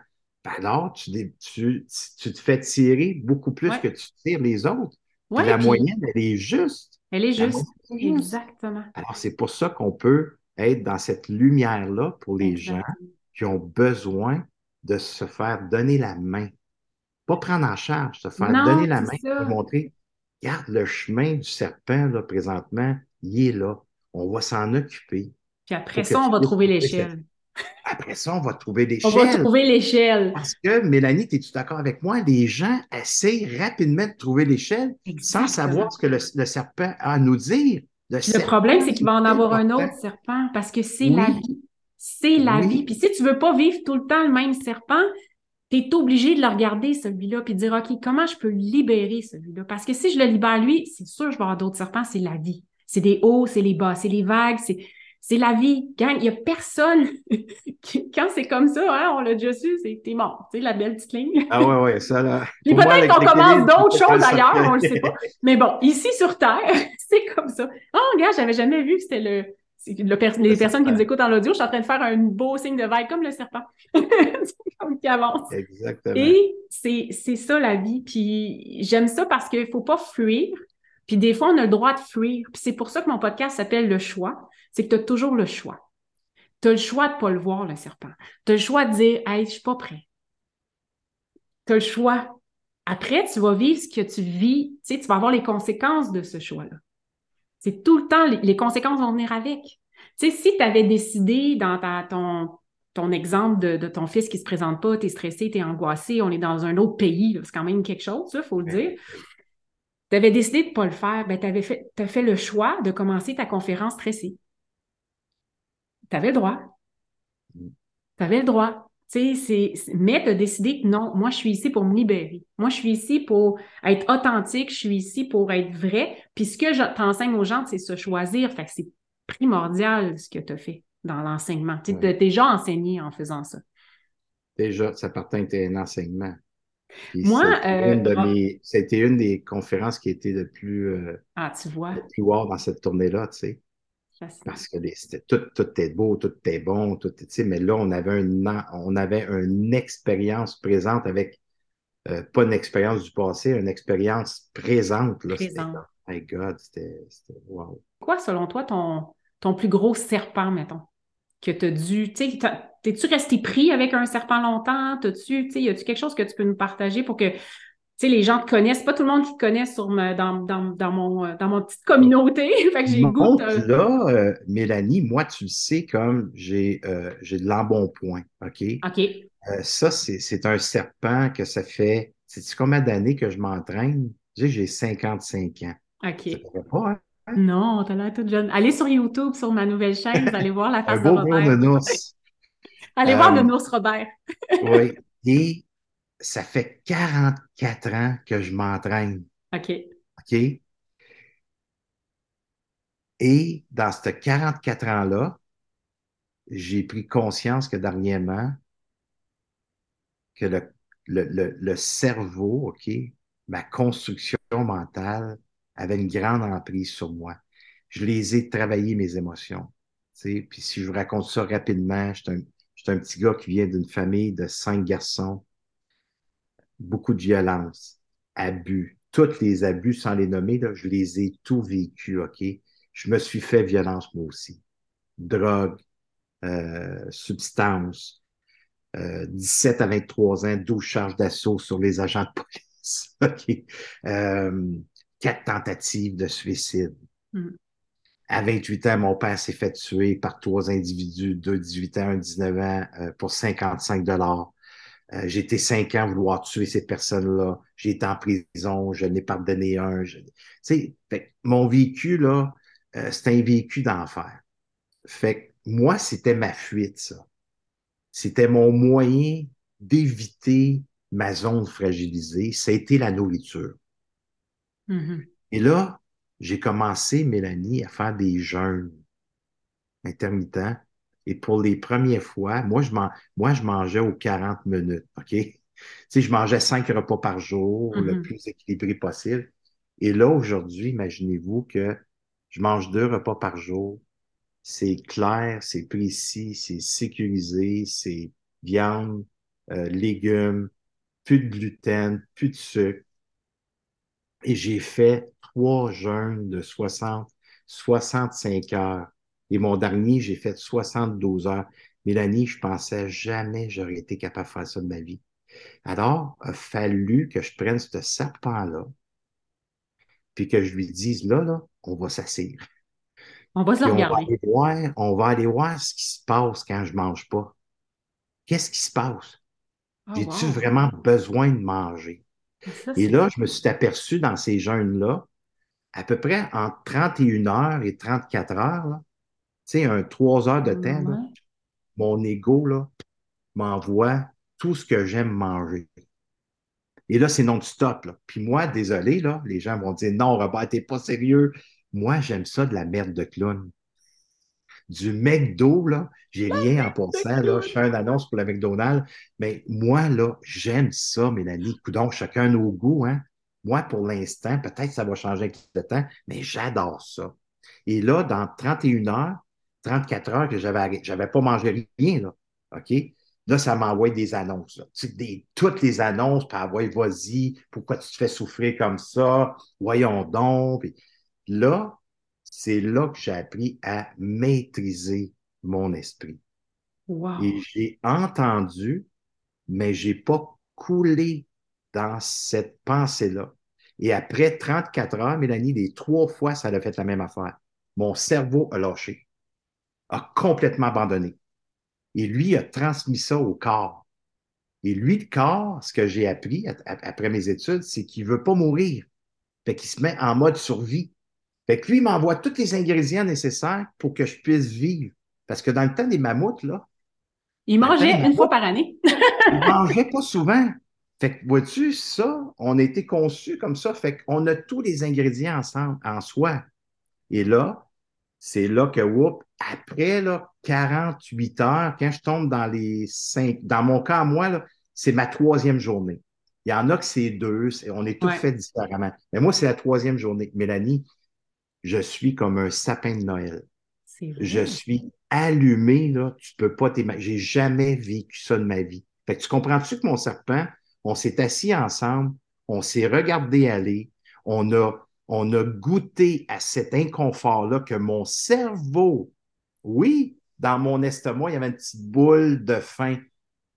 Ben alors, tu, tu, tu te fais tirer beaucoup plus Ouais. que tu tires les autres. La puis moyenne, elle est juste. elle est La juste. moyenne est juste. Exactement. Alors, c'est pour ça qu'on peut être dans cette lumière-là pour les gens qui ont besoin de se faire donner la main. Pas prendre en charge, se faire Non, donner la main ça. et montrer, regarde le chemin du serpent, là, présentement, il est là. On va s'en occuper. Puis après Pour ça, on va trouver l'échelle. Après ça, on va trouver des On va l'échelle. trouver l'échelle. Parce que, Mélanie, es-tu d'accord avec moi? Les gens essayent rapidement de trouver l'échelle sans savoir ce que le, le serpent a à nous dire. Le problème, c'est qu'il va en avoir un autre serpent parce que c'est la vie. C'est la Oui. vie. Puis si tu veux pas vivre tout le temps le même serpent, tu es obligé de le regarder, celui-là, puis de dire, OK, comment je peux libérer celui-là? Parce que si je le libère, lui, c'est sûr que je vais avoir d'autres serpents, c'est la vie. C'est des hauts, c'est les bas, c'est les vagues, c'est, c'est la vie. Gang, il y a personne quand c'est comme ça, hein, on l'a déjà su, c'est t'es mort. Tu sais, la belle petite ligne. Ah ouais, ouais, ça là. Puis peut-être qu'on commence d'autres choses le ailleurs, on le sait pas. Mais bon, ici sur Terre, c'est comme ça. Oh, regarde, j'avais jamais vu que c'était le, c'est le per- les Le personnes qui nous écoutent en audio. Je suis en train de faire un beau signe de vague comme le serpent. C'est comme qui avance. Exactement. Et c'est, ça la vie. Puis j'aime ça parce qu'il faut pas fuir. Puis des fois, on a le droit de fuir. Puis c'est pour ça que mon podcast s'appelle Le choix. C'est que tu as toujours le choix. Tu as le choix de pas le voir, le serpent. Tu as le choix de dire Hey, je suis pas prêt. Tu as le choix. Après, tu vas vivre ce que tu vis. Tu sais, tu vas avoir les conséquences de ce choix-là. C'est tout le temps, les, conséquences vont venir avec. Tu sais, si tu avais décidé dans ta, ton, ton exemple de, de ton fils qui se présente pas, tu es stressé, tu es angoissé, on est dans un autre pays, c'est quand même quelque chose, il faut le dire. Tu avais décidé de ne pas le faire, ben, tu t'as fait le choix de commencer ta conférence stressée. Tu avais le droit. Tu avais le droit. Mais tu as décidé que non, moi, je suis ici pour me libérer. Moi, je suis ici pour être authentique, je suis ici pour être vrai. Puis ce que je t'enseigne aux gens, c'est se choisir. Fait que c'est primordial ce que tu as fait dans l'enseignement. Tu Ouais. t'as déjà enseigné en faisant ça. Déjà, ça partait était un enseignement. Puis Moi, c'était une de euh, ah. mes- c'était une des conférences qui était le plus, euh, Ah, tu vois. le plus wow dans cette tournée-là, tu sais. Parce que les- tout, tout était beau, tout était bon, tout sais, mais là, on avait un, on avait une expérience présente avec, euh, pas une expérience du passé, une expérience présente, là. Présente. my God, c'était, c'était wow. Quoi, selon toi, ton, ton plus gros serpent, mettons, que tu as dû. Tu sais, t'es-tu resté pris avec un serpent longtemps? T'as-tu, tu sais, y a-tu quelque chose que tu peux nous partager pour que. Tu sais, les gens te connaissent, pas tout le monde qui te connaît sur dans, dans, dans, mon, euh, dans mon petite communauté. fait que j'ai goût de. là, euh, Mélanie, moi, tu le sais, comme j'ai, euh, de l'embonpoint, OK? OK. Euh, ça, c'est un serpent que ça fait, sais-tu combien d'années que je m'entraîne? Tu sais, j'ai 55 ans. OK. Ça fait pas, hein? Non, t'as l'air toute jeune. Allez sur YouTube, sur ma nouvelle chaîne, vous allez voir la Un face de beau gros Robert. Allez voir le nounours Robert. Oui. Et ça fait 44 ans que je m'entraîne. OK. OK? Et dans ces 44 ans-là, j'ai pris conscience que dernièrement, que le, le, le, le cerveau, OK, ma construction mentale avait une grande emprise sur moi. Je les ai travaillées, mes émotions. Tu sais, puis si je vous raconte ça rapidement, je suis un, je suis un petit gars qui vient d'une famille de cinq garçons, beaucoup de violence, abus, tous les abus sans les nommer, là, je les ai tous vécus, OK? Je me suis fait violence moi aussi. Drogue, euh, substance, euh, 17 à 23 ans, 12 charges d'assaut sur les agents de police, OK? Euh, quatre tentatives de suicide. Mm. À 28 ans, mon père s'est fait tuer par trois individus, deux 18 ans, un 19 ans, euh, pour 55 dollars. Euh, j'ai été cinq ans à vouloir tuer ces personnes-là. J'ai été en prison, je n'ai pardonné un. Je... Tu sais, fait mon vécu, là, euh, c'est un vécu d'enfer. Fait que moi, c'était ma fuite, ça. C'était mon moyen d'éviter ma zone fragilisée. Ça a été la nourriture. Mhm. Et là, j'ai commencé, Mélanie, à faire des jeûnes intermittents. Et pour les premières fois, moi, je, man- moi, je mangeais aux 40 minutes, OK? Je mangeais cinq repas par jour, le Mhm. plus équilibré possible. Et là, aujourd'hui, imaginez-vous que Je mange deux repas par jour. C'est clair, c'est précis, c'est sécurisé, c'est viande, euh, légumes, plus de gluten, plus de sucre. Et j'ai fait trois jeûnes de 60, 65 heures. Et mon dernier, j'ai fait 72 heures. Mélanie, je pensais jamais j'aurais été capable de faire ça de ma vie. Alors, il a fallu que je prenne ce serpent-là, puis que je lui dise, là, là, on va s'asseoir. On va se regarder. On va, aller voir, on va aller voir ce qui se passe quand je mange pas. Qu'est-ce qui se passe? Oh, J'ai-tu vraiment besoin de manger? et là, je me suis aperçu dans ces jeûnes-là, à peu près entre 31 heures et 34 heures, sais, un 3 heures de temps, mon ego m'envoie tout ce que j'aime manger. Et là, c'est non-stop. Puis moi, désolé, là, les gens vont dire Non, Robert, t'es pas sérieux. Moi, j'aime ça de la merde de clown. Du McDo, là, j'ai rien en passant, là. Je fais une annonce pour le McDonald's. Mais moi, là, j'aime ça, Mélanie. Coudon, chacun nos goûts, hein. Moi, pour l'instant, peut-être que ça va changer avec le temps, mais j'adore ça. Et là, dans 31 heures, 34 heures que j'avais j'avais pas mangé rien, là. OK? Là, ça m'envoie des annonces. Des, toutes les annonces, puis envoie, vas-y, pourquoi tu te fais souffrir comme ça? Voyons donc. là, c'est là que j'ai appris à maîtriser mon esprit. Et j'ai entendu, mais j'ai pas coulé dans cette pensée-là. Et après 34 heures, Mélanie, les trois fois, ça a fait la même affaire. Mon cerveau a lâché, a complètement abandonné. Et lui a transmis ça au corps. Et lui, le corps, ce que j'ai appris après mes études, c'est qu'il ne veut pas mourir. Fait qu'il se met en mode survie. Fait que lui, il m'envoie tous les ingrédients nécessaires pour que je puisse vivre. Parce que dans le temps des mammouths, là. Il mangeait une fois par année. il mangeait pas souvent. Fait que, vois-tu, ça, on a été conçu comme ça. Fait qu'on a tous les ingrédients ensemble, en soi. Et là, c'est là que, whoop, après là, 48 heures, quand je tombe dans les cinq, dans mon cas, moi, c'est ma troisième journée. Il y en a que c'est deux, on est tous faits différemment. Mais moi, c'est la troisième journée. Mélanie, je suis comme un sapin de Noël. Je suis allumé, là, tu peux pas t'imaginer. J'ai jamais vécu ça de ma vie. Fait que tu comprends-tu que mon serpent, on s'est assis ensemble, on s'est regardé aller, on a on a goûté à cet inconfort-là que mon cerveau, oui, dans mon estomac, il y avait une petite boule de faim,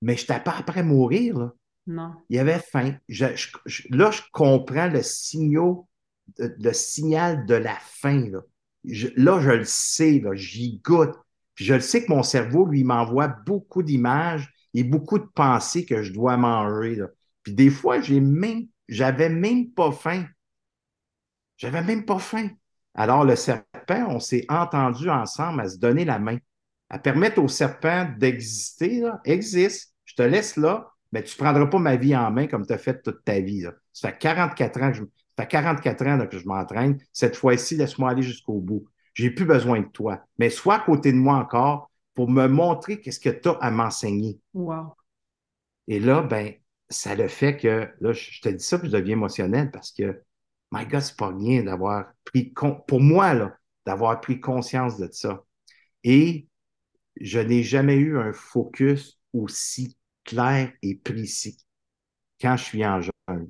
mais je n'étais pas après mourir. Là. Non. Il y avait faim. là, je comprends le, signal, le signal de la faim. Là, je, là, je le sais, j'y goûte. Puis je le sais que mon cerveau, lui, m'envoie beaucoup d'images et beaucoup de pensées que je dois manger. Là. Puis des fois, j'ai même, j'avais même pas faim. J'avais même pas faim. Alors, le serpent, on s'est entendu ensemble à se donner la main, à permettre au serpent d'exister, existe. Je te laisse là, mais tu ne prendras pas ma vie en main comme tu as fait toute ta vie. Ça fait 44 ans que je, ça fait 44 ans que je m'entraîne. Cette fois-ci, laisse-moi aller jusqu'au bout. J'ai plus besoin de toi. Mais sois à côté de moi encore pour me montrer qu'est-ce que tu as à m'enseigner. Wow. Et là, ben, ça le fait que, là, je te dis ça, puis je deviens émotionnel parce que my God, c'est pas rien d'avoir pris, pour moi, là, d'avoir pris conscience de ça. Et je n'ai jamais eu un focus aussi clair et précis quand je suis en jeune.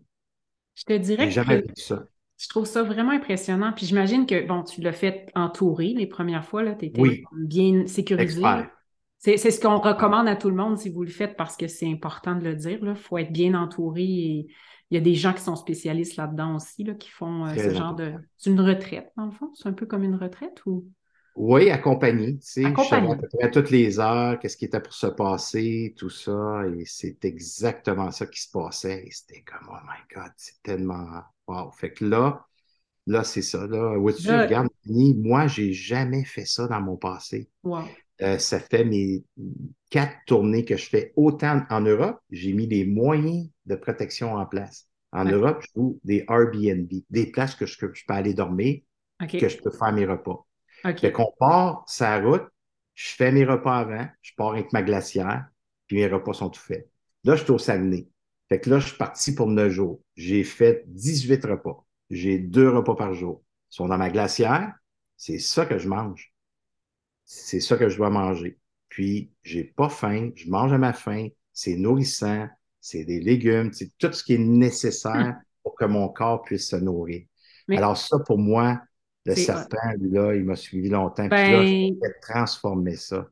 Je te dirais jamais que ça. je trouve ça vraiment impressionnant. Puis j'imagine que, bon, tu l'as fait entourer les premières fois, tu étais bien sécurisé. C'est ce qu'on recommande à tout le monde si vous le faites parce que c'est important de le dire. Il faut être bien entouré et il y a des gens qui sont spécialistes là-dedans aussi, là, qui font euh, ce genre de. C'est une retraite, dans le fond? C'est un peu comme une retraite ou? Oui, accompagné. Tu sais, accompagné. Je à peu près toutes les heures, qu'est-ce qui était pour se passer, tout ça. Et c'est exactement ça qui se passait. Et c'était comme, oh my God, c'est tellement. Wow. Fait que là, là, c'est ça. Là, où tu regardes, moi, j'ai jamais fait ça dans mon passé. Wow. Euh, ça fait mes quatre tournées que je fais autant en Europe. J'ai mis des moyens de protection en place. En Europe, je joue des Airbnb, des places que je, peux aller dormir, que je peux faire mes repas. Okay. Fait qu'on part sa route, je fais mes repas avant, je pars avec ma glacière, puis mes repas sont tout faits. Là, je suis au Saguenay. Fait que là, je suis parti pour neuf jours. J'ai fait 18 repas. J'ai deux repas par jour. Ils sont dans ma glacière, c'est ça que je mange. C'est ça que je dois manger. Puis, j'ai pas faim, je mange à ma faim, c'est nourrissant, c'est des légumes, c'est tout ce qui est nécessaire hmm. pour que mon corps puisse se nourrir. Alors, ça, pour moi, le serpent, là, il m'a suivi longtemps. Puis là, ben j'ai transformer ça.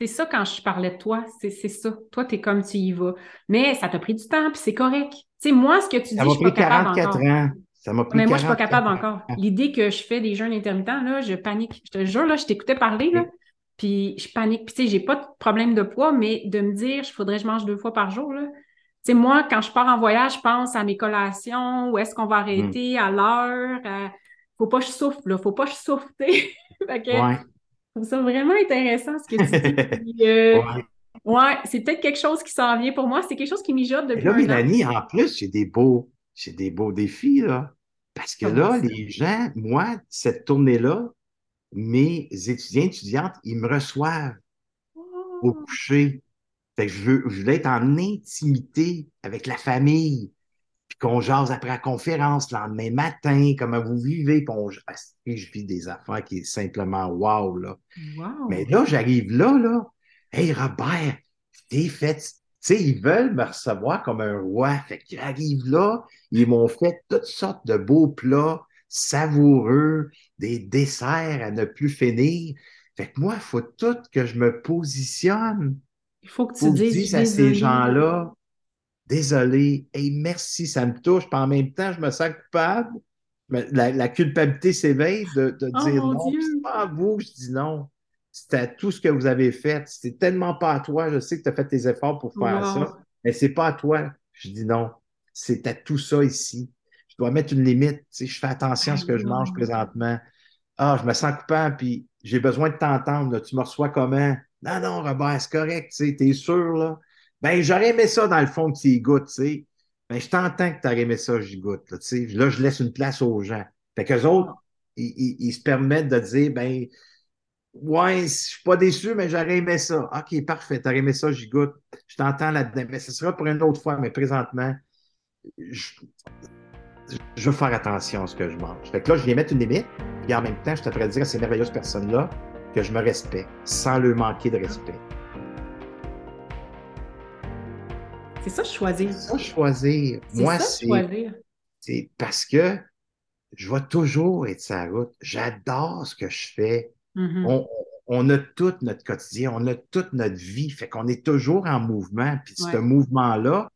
C'est ça quand je parlais de toi, c'est ça. Toi, tu es comme tu y vas. Mais ça t'a pris du temps, puis c'est correct. Tu sais, moi, ce que tu dis, je suis pas capable 44 encore. ans. Ça m'a pris Mais moi, je suis pas capable encore. L'idée que je fais des jeûnes intermittents, là, je panique. Je te jure, là, je t'écoutais parler, là, puis je panique. Puis tu sais, j'ai pas de problème de poids, mais de me dire, il faudrait que je mange deux fois par jour, là. Tu sais, moi, quand je pars en voyage, je pense à mes collations, où est-ce qu'on va arrêter, à l'heure. Faut pas que je souffle, là. Faut pas que je souffle, que, trouve ça vraiment intéressant ce que tu dis. Euh, ouais, c'est peut-être quelque chose qui s'en vient pour moi. C'est quelque chose qui mijote depuis. là, Mélanie, en plus, j'ai des beaux, j'ai des beaux défis, là. Parce que là, les gens, moi, cette tournée-là, mes étudiants, étudiantes, ils me reçoivent au oh! coucher. Fait que je veux, je veux être en intimité avec la famille puis qu'on jase après la conférence le lendemain matin, comment vous vivez, puis on, je vis des affaires qui est simplement wow, là. Mais là, j'arrive là, là, hey Robert, t'es fait, sais, ils veulent me recevoir comme un roi. Fait qu'ils arrivent là, ils m'ont fait toutes sortes de beaux plats savoureux, des desserts à ne plus finir. Fait que moi, il faut tout que je me positionne. Il faut que tu dises, à ces gens-là, désolé, et merci, ça me touche, puis en même temps, je me sens coupable. La, culpabilité s'éveille de, oh dire non, c'est pas à vous, je dis non. C'est à tout ce que vous avez fait. C'est tellement pas à toi. Je sais que tu as fait tes efforts pour faire ça, mais c'est pas à toi. Je dis non. C'est à tout ça ici. Je dois mettre une limite. Tu je fais attention à ce que je mange présentement. Ah, je me sens coupable, puis j'ai besoin de t'entendre. Tu me reçois comment? Non, non, Robert, c'est correct, tu es sûr, là? Ben, j'aurais aimé ça dans le fond que tu y goûtes, tu sais. Ben, je t'entends que tu aurais aimé ça, j'y goûte, là, tu sais. Là, je laisse une place aux gens. Fait qu'eux autres, ils, se permettent de dire, ben, ouais, je suis pas déçu, mais j'aurais aimé ça. OK, parfait, t'aurais aimé ça, j'y goûte. Je t'entends là-dedans. Mais ce sera pour une autre fois, mais présentement, je, veux faire attention à ce que je mange. Fait que là, je viens mettre une limite, puis en même temps, je te dire à ces merveilleuses personnes-là que je me respecte, sans leur manquer de respect. C'est ça, choisir. C'est ça, choisir. Moi, c'est parce que je vais toujours être la route. J'adore ce que je fais. Mm-hmm. on, a tout notre quotidien, on a toute notre vie. Fait qu'on est toujours en mouvement. Puis ce mouvement-là,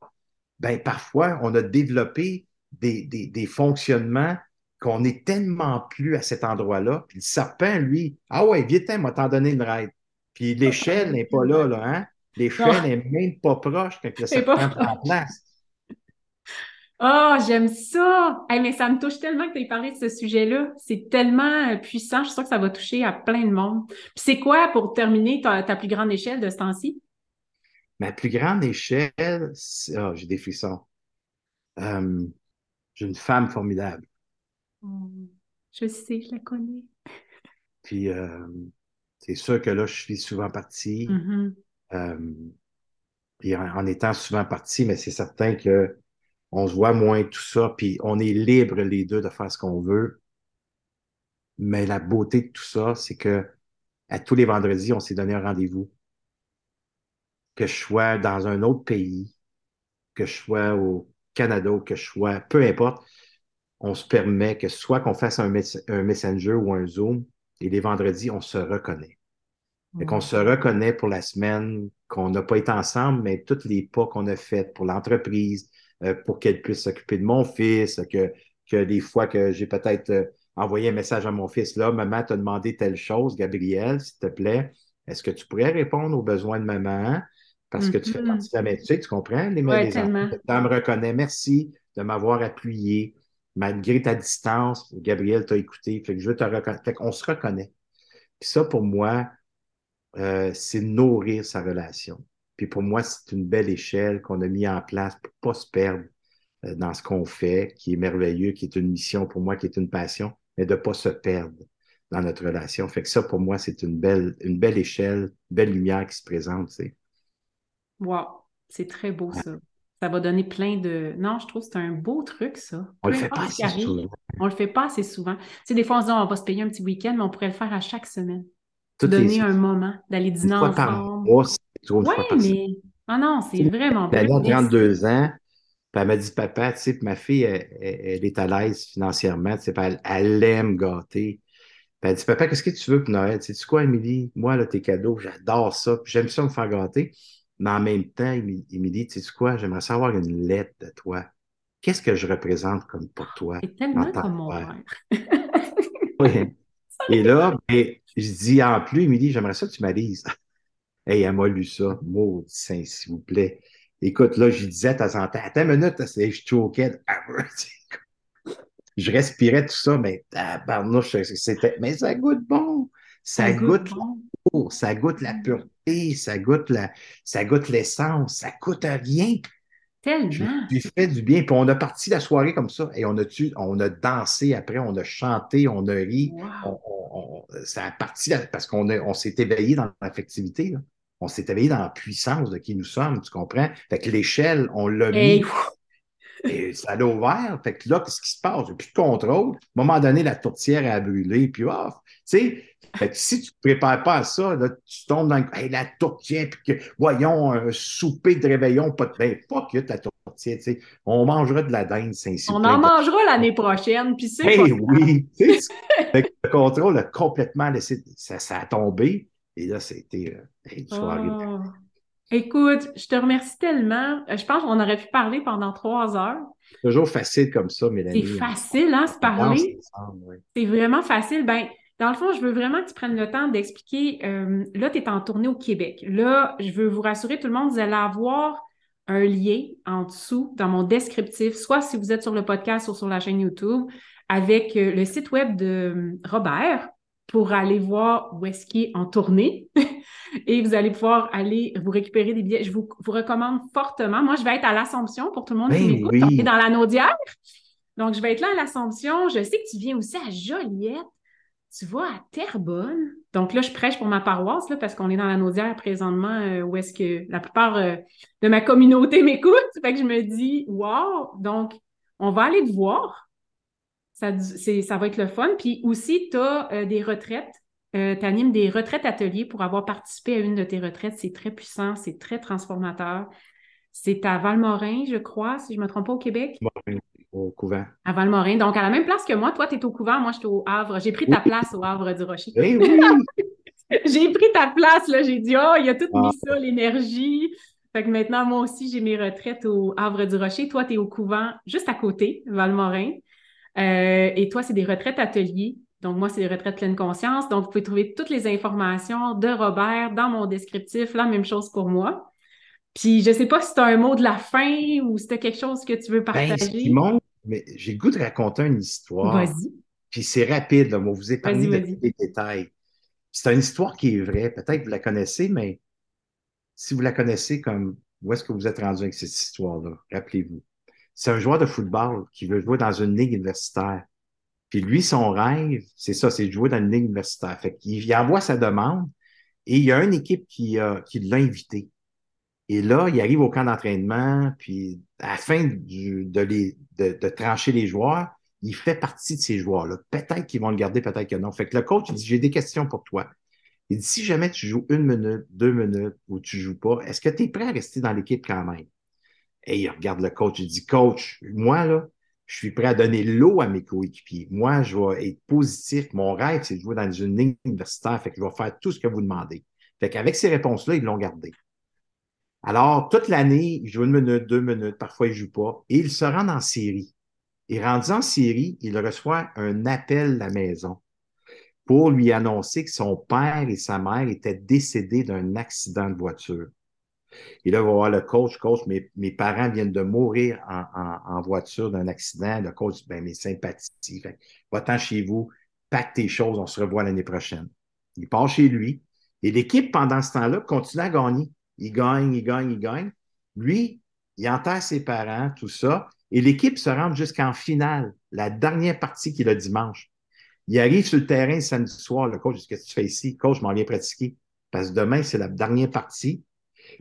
ben parfois, on a développé des, des, fonctionnements qu'on est tellement plus à cet endroit-là. Puis le serpent, lui, ah ouais, viens, m'a t'en donné une ride. Puis l'échelle n'est pas là, là, hein? L'échelle n'est même pas proche quand le serpent prend place. Oh, j'aime ça! mais ça me touche tellement que tu aies parlé de ce sujet-là. C'est tellement euh, puissant. Je suis sûre que ça va toucher à plein de monde. Puis c'est quoi, pour terminer, ta, plus grande échelle de ce temps-ci? Ma plus grande échelle, oh, j'ai des frissons. Euh, j'ai une femme formidable. Oh, je sais, je la connais. Puis euh, c'est sûr que là, je suis souvent partie. Mm-hmm. Euh, puis en, étant souvent parti, mais c'est certain que on se voit moins tout ça, puis on est libre les deux de faire ce qu'on veut. Mais la beauté de tout ça, c'est que à tous les vendredis, on s'est donné un rendez-vous. Que je sois dans un autre pays, que je sois au Canada ou que je sois, peu importe, on se permet que soit qu'on fasse un, un Messenger ou un Zoom, et les vendredis, on se reconnaît. Et qu'on se reconnaît pour la semaine, qu'on n'a pas été ensemble, mais tous les pas qu'on a faits pour l'entreprise, pour qu'elle puisse s'occuper de mon fils, que, que des fois que j'ai peut-être euh, envoyé un message à mon fils, là, maman t'a demandé telle chose, Gabriel, s'il te plaît, est-ce que tu pourrais répondre aux besoins de maman? Parce que tu fais mm-hmm. partie de la médecine, tu comprends? Les, ouais, les enfants, me reconnaît. Merci de m'avoir appuyé. Malgré ta distance, Gabriel t'a écouté. Fait que je veux te reconnaître. Fait qu'on se reconnaît. Puis ça, pour moi, euh, c'est nourrir sa relation. Puis pour moi, c'est une belle échelle qu'on a mis en place pour pas se perdre euh, dans ce qu'on fait, qui est merveilleux, qui est une mission pour moi, qui est une passion, mais de pas se perdre dans notre relation. Fait que ça, pour moi, c'est une belle, une belle échelle, une belle lumière qui se présente, tu sais. Wow, c'est très beau ça. Ça va donner plein de. Non, je trouve que c'est un beau truc, ça. On le fait pas assez souvent. On le fait pas assez souvent. Tu sais, des fois, on se dit, on va se payer un petit week-end, mais on pourrait le faire à chaque semaine. donner un moment, d'aller dîner ensemble. Par mois, ouais, mais. Ah non, c'est vraiment Elle a 32 ans. Puis elle m'a dit, papa, tu sais, ma fille, elle, est à l'aise financièrement, tu sais, elle, elle aime gâter. Puis elle dit, papa, qu'est-ce que tu veux pour Noël? Tu sais quoi, Émilie? Moi, là, tes cadeaux, j'adore ça. J'aime ça me faire gâter. Mais en même temps, Émilie, tu sais quoi? J'aimerais savoir une lettre de toi. Qu'est-ce que je représente comme pour toi? C'est tellement comme mon père. oui. Et là, ben, je dis en plus, Émilie, j'aimerais ça que tu m'avises. Hey, elle m'a lu ça. Maudit saint, s'il vous plaît. Écoute, là, je disais de temps en temps, attends une minute, je choquais. je respirais tout ça, mais c'était, mais ça goûte bon. Ça, goûte, bon. ça goûte la mm. pureté, ça goûte la, ça goûte l'essence, ça coûte rien. Tellement. Puis fait du bien. Puis on a parti la soirée comme ça. Et on a, on a dansé après, on a chanté, on a ri. ça a parti parce qu'on on s'est éveillé dans l'affectivité. On s'est éveillé dans la puissance de qui nous sommes, tu comprends? Fait que l'échelle, on l'a mis. Et ça l'a ouvert. Fait que là, qu'est-ce qui se passe? Il n'y a plus de contrôle. À un moment donné, la tourtière a brûlé, puis off. Tu sais, fait que si tu ne te prépares pas à ça, là, tu tombes dans la tourtière, puis que, voyons, un souper de réveillon, pas de ben, fuck ta tourtière, tu sais. On mangera de la dinde, saint On en mangera l'année prochaine, puis c'est hey, oui, fait que le contrôle a complètement laissé, ça, ça a tombé, et là, c'était euh, une soirée. Oh. Écoute, je te remercie tellement. Euh, je pense qu'on aurait pu parler pendant trois heures. Toujours facile comme ça, Mélanie. C'est facile, hein, se parler. C'est vraiment facile. Ben, dans le fond, je veux vraiment que tu prennes le temps d'expliquer. Euh, là, tu es en tournée au Québec. Là, je veux vous rassurer, tout le monde, vous allez avoir un lien en dessous dans mon descriptif, soit si vous êtes sur le podcast ou sur la chaîne YouTube, avec le site web de Robert pour aller voir où est-ce qu'il est en tournée. et vous allez pouvoir aller vous récupérer des billets. Je vous, recommande fortement. Moi, je vais être à l'Assomption pour tout le monde qui ben m'écoute. Oui. dans la Naudière. Donc, je vais être là à l'Assomption. Je sais que tu viens aussi à Joliette. Tu vas à Terrebonne. Donc là, je prêche pour ma paroisse là, parce qu'on est dans la Naudière présentement euh, où est-ce que la plupart euh, de ma communauté m'écoute. Fait que je me dis, wow! Donc, on va aller te voir. Ça, ça va être le fun. Puis aussi, tu as euh, des retraites euh, tu animes des retraites ateliers pour avoir participé à une de tes retraites. C'est très puissant, c'est très transformateur. C'est à Valmorin, je crois, si je ne me trompe pas, au Québec. Au couvent. À Valmorin. Donc, à la même place que moi, toi, tu es au couvent, moi, je suis au Havre. J'ai pris ta place au Havre du Rocher. Eh oui, j'ai pris ta place, là. J'ai dit, oh, il a tout mis ah. ça, l'énergie. Fait que maintenant, moi aussi, j'ai mes retraites au Havre du Rocher. Toi, tu es au couvent juste à côté, Valmorin. Euh, et toi, c'est des retraites ateliers. Donc, moi, c'est les retraites pleine conscience. Donc, vous pouvez trouver toutes les informations de Robert dans mon descriptif. La même chose pour moi. Puis, je ne sais pas si tu as un mot de la fin ou si tu as quelque chose que tu veux ben, partager. Ben, mais j'ai le goût de raconter une histoire. Vas-y. Puis, c'est rapide, là. Moi, vous épargnez de des détails. C'est une histoire qui est vraie. Peut-être que vous la connaissez, mais si vous la connaissez comme où est-ce que vous êtes rendu avec cette histoire-là, rappelez-vous. C'est un joueur de football qui veut jouer dans une ligue universitaire. Puis lui, son rêve, c'est ça, c'est de jouer dans une ligue universitaire. Fait qu'il envoie sa demande et il y a une équipe qui, qui l'a invité. Et là, il arrive au camp d'entraînement, puis à la fin de, de, trancher les joueurs, il fait partie de ces joueurs-là. Peut-être qu'ils vont le garder, peut-être que non. Fait que le coach, dit, j'ai des questions pour toi. Il dit, si jamais tu joues une minute, deux minutes ou tu joues pas, est-ce que tu es prêt à rester dans l'équipe quand même? Et il regarde le coach, il dit, coach, moi, là, je suis prêt à donner l'eau à mes coéquipiers. Moi, je vais être positif. Mon rêve, c'est de jouer dans une ligne universitaire. Fait que je vais faire tout ce que vous demandez. Fait qu'avec ces réponses-là, ils l'ont gardé. Alors, toute l'année, il joue une minute, deux minutes, parfois il ne joue pas, et il se rend en série. Et rendu en série, il reçoit un appel à la maison pour lui annoncer que son père et sa mère étaient décédés d'un accident de voiture. Et là, il va voir le coach, coach, mes, mes parents viennent de mourir en, voiture d'un accident. Le coach, ben, mes sympathies. va-t'en chez vous, pack tes choses, on se revoit l'année prochaine. Il part chez lui. Et l'équipe, pendant ce temps-là, continue à gagner. Il gagne, il gagne, il gagne. Lui, il enterre ses parents, tout ça. Et l'équipe se rend jusqu'en finale, la dernière partie qui est le dimanche. Il arrive sur le terrain samedi soir. Le coach Qu'est-ce que tu fais ici? Coach, je m'en viens pratiquer. Parce que demain, c'est la dernière partie.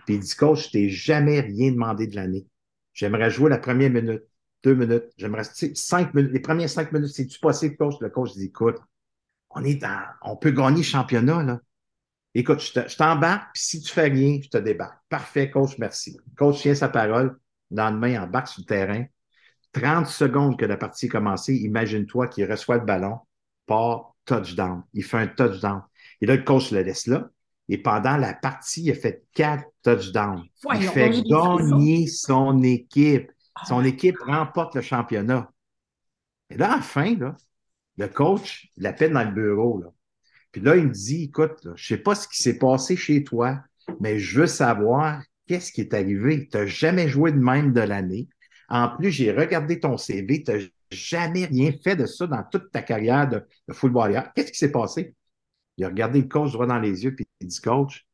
Puis il dit, coach, je t'ai jamais rien demandé de l'année. J'aimerais jouer la première minute, deux minutes. J'aimerais cinq minutes. Les premières cinq minutes, c'est-tu possible, coach? Le coach dit, écoute, on est dans, on peut gagner le championnat, là. Écoute, je t'embarque, puis si tu fais rien, je te débarque. Parfait, coach, merci. Coach tient sa parole. Le Lendemain, embarque sur le terrain. 30 secondes que la partie est commencée, imagine-toi qu'il reçoit le ballon, part touchdown. Il fait un touchdown. Et là, le coach le laisse là. Et pendant la partie, il a fait quatre touchdowns. il fait gagner son équipe. Son ah. équipe remporte le championnat. Et là, enfin, là, le coach l'appelle dans le bureau. Là. Puis là, il me dit, écoute, je ne sais pas ce qui s'est passé chez toi, mais je veux savoir qu'est-ce qui est arrivé. Tu n'as jamais joué de même de l'année. En plus, j'ai regardé ton CV, tu n'as jamais rien fait de ça dans toute ta carrière de, de footballeur. Qu'est-ce qui s'est passé? Il a regardé le coach droit dans les yeux, puis il dit, coach,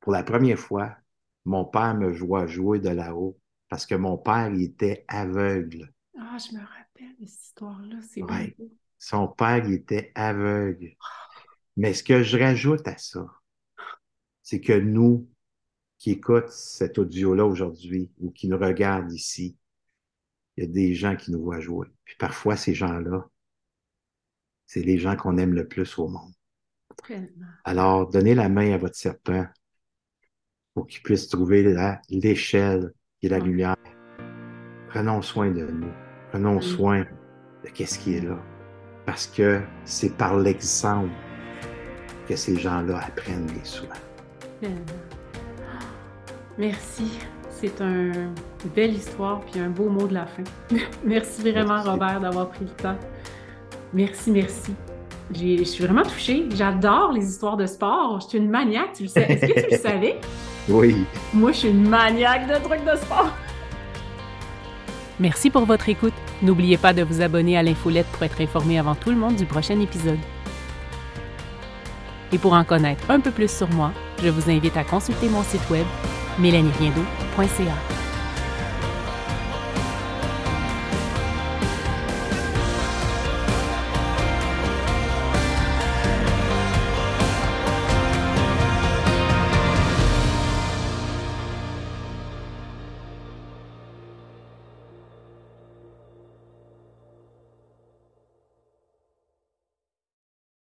pour la première fois, mon père me voit jouer de là-haut parce que mon père, il était aveugle. Ah, je me rappelle de cette histoire-là, c'est ouais. Son père, il était aveugle. Mais ce que je rajoute à ça, c'est que nous, qui écoutent cet audio-là aujourd'hui ou qui nous regardent ici, il y a des gens qui nous voient jouer. Puis parfois, ces gens-là, c'est les gens qu'on aime le plus au monde. Alors, donnez la main à votre serpent pour qu'il puisse trouver l'échelle et la lumière. Prenons soin de nous. Prenons soin de qu'est-ce qui est là. Parce que c'est par l'exemple que ces gens-là apprennent les soins. Merci. C'est une belle histoire puis un beau mot de la fin. merci vraiment, Robert, d'avoir pris le temps. Merci, merci. Je suis vraiment touchée. J'adore les histoires de sport. Je suis une maniaque, tu le sais. Est-ce que tu le savais? Oui. Moi, je suis une maniaque de trucs de sport. Merci pour votre écoute. N'oubliez pas de vous abonner à l'infolette pour être informé avant tout le monde du prochain épisode. Et pour en connaître un peu plus sur moi, je vous invite à consulter mon site web mélanieriendo.ca.